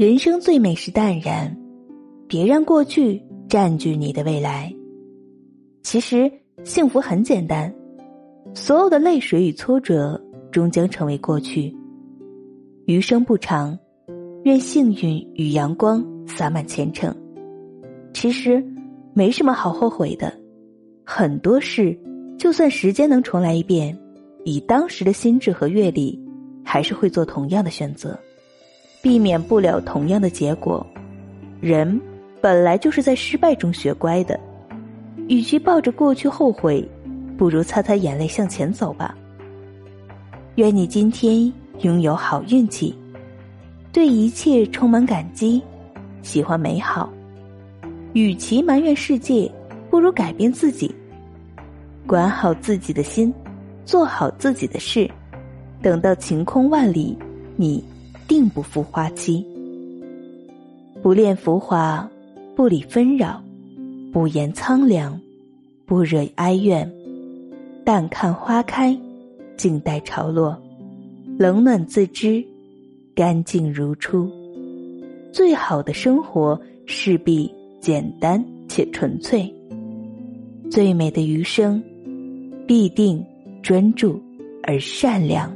人生最美是淡然，别让过去占据你的未来。其实幸福很简单，所有的泪水与挫折终将成为过去。余生不长，愿幸运与阳光洒满前程。其实没什么好后悔的，很多事就算时间能重来一遍，以当时的心智和阅历，还是会做同样的选择。避免不了同样的结果，人本来就是在失败中学乖的。与其抱着过去后悔，不如擦擦眼泪向前走吧。愿你今天拥有好运气，对一切充满感激，喜欢美好。与其埋怨世界，不如改变自己。管好自己的心，做好自己的事，等到晴空万里，你。定不负花期。不恋浮华，不理纷扰，不言苍凉，不惹哀怨。淡看花开，静待潮落，冷暖自知，干净如初。最好的生活势必简单且纯粹。最美的余生，必定专注而善良。